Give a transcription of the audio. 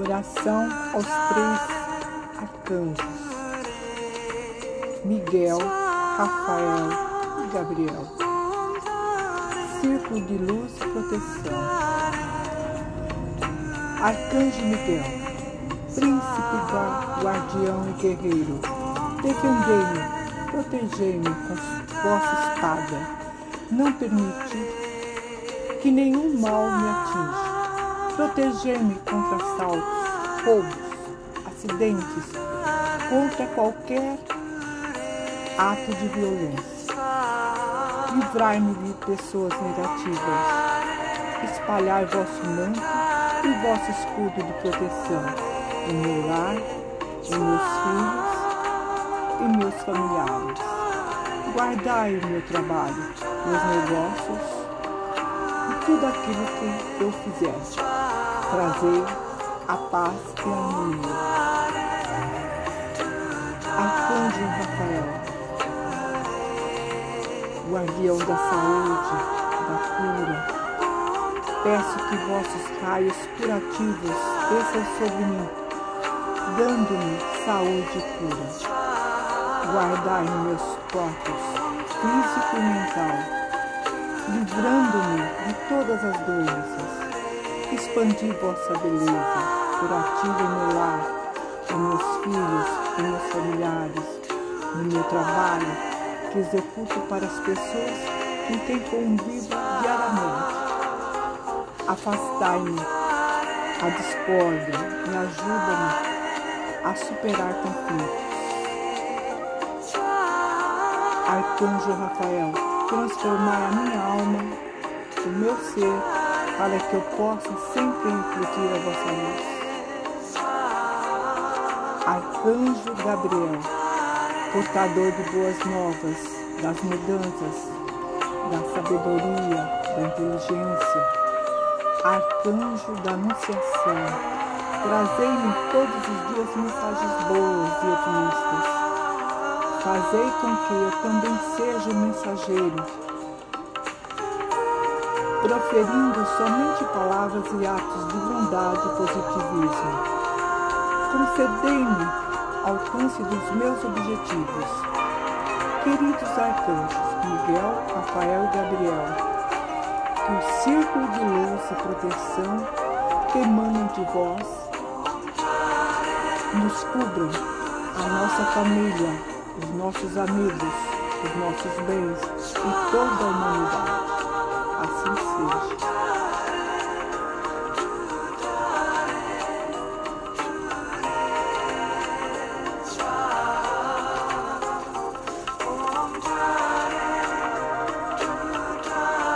Oração aos três arcanjos: Miguel, Rafael e Gabriel. Círculo de luz e proteção. Arcanjo Miguel, Príncipe guardião e guerreiro, defendei-me, protegei-me com vossa espada. Não permite que nenhum mal me atinja proteger-me contra assaltos, roubos, acidentes, contra qualquer ato de violência. Livrai-me de pessoas negativas. Espalhar vosso manto e vosso escudo de proteção em meu lar, em meus filhos e meus familiares. Guardai o meu trabalho, meus negócios e tudo aquilo que eu fizer trazer a paz e a harmonia. Arcanjo Rafael, guardião da saúde, da cura, peço que vossos raios curativos desçam sobre mim, dando-me saúde e cura. Guardai meus corpos, físico e mental, livrando-me de todas as doenças Expandi vossa beleza, curativa em meu lar, em meus filhos, em meus familiares, no meu trabalho, que executo para as pessoas com quem convivo diariamente. Afastai-me a discórdia e ajuda-me a superar conflitos. Arcanjo Rafael, transformar a minha alma, o meu ser para que eu possa sempre refletir a vossa luz. Arcanjo Gabriel, portador de boas novas, das mudanças, da sabedoria, da inteligência, arcanjo da anunciação, trazei-me todos os dias mensagens boas e otimistas. Fazei com que eu também seja o mensageiro proferindo somente palavras e atos de bondade e positivismo. Concedei-me alcance dos meus objetivos. Queridos arcanjos Miguel, Rafael e Gabriel, que o círculo de luz e proteção que emanam de vós nos cubram, a nossa família, os nossos amigos, os nossos bens e toda a humanidade assim seja.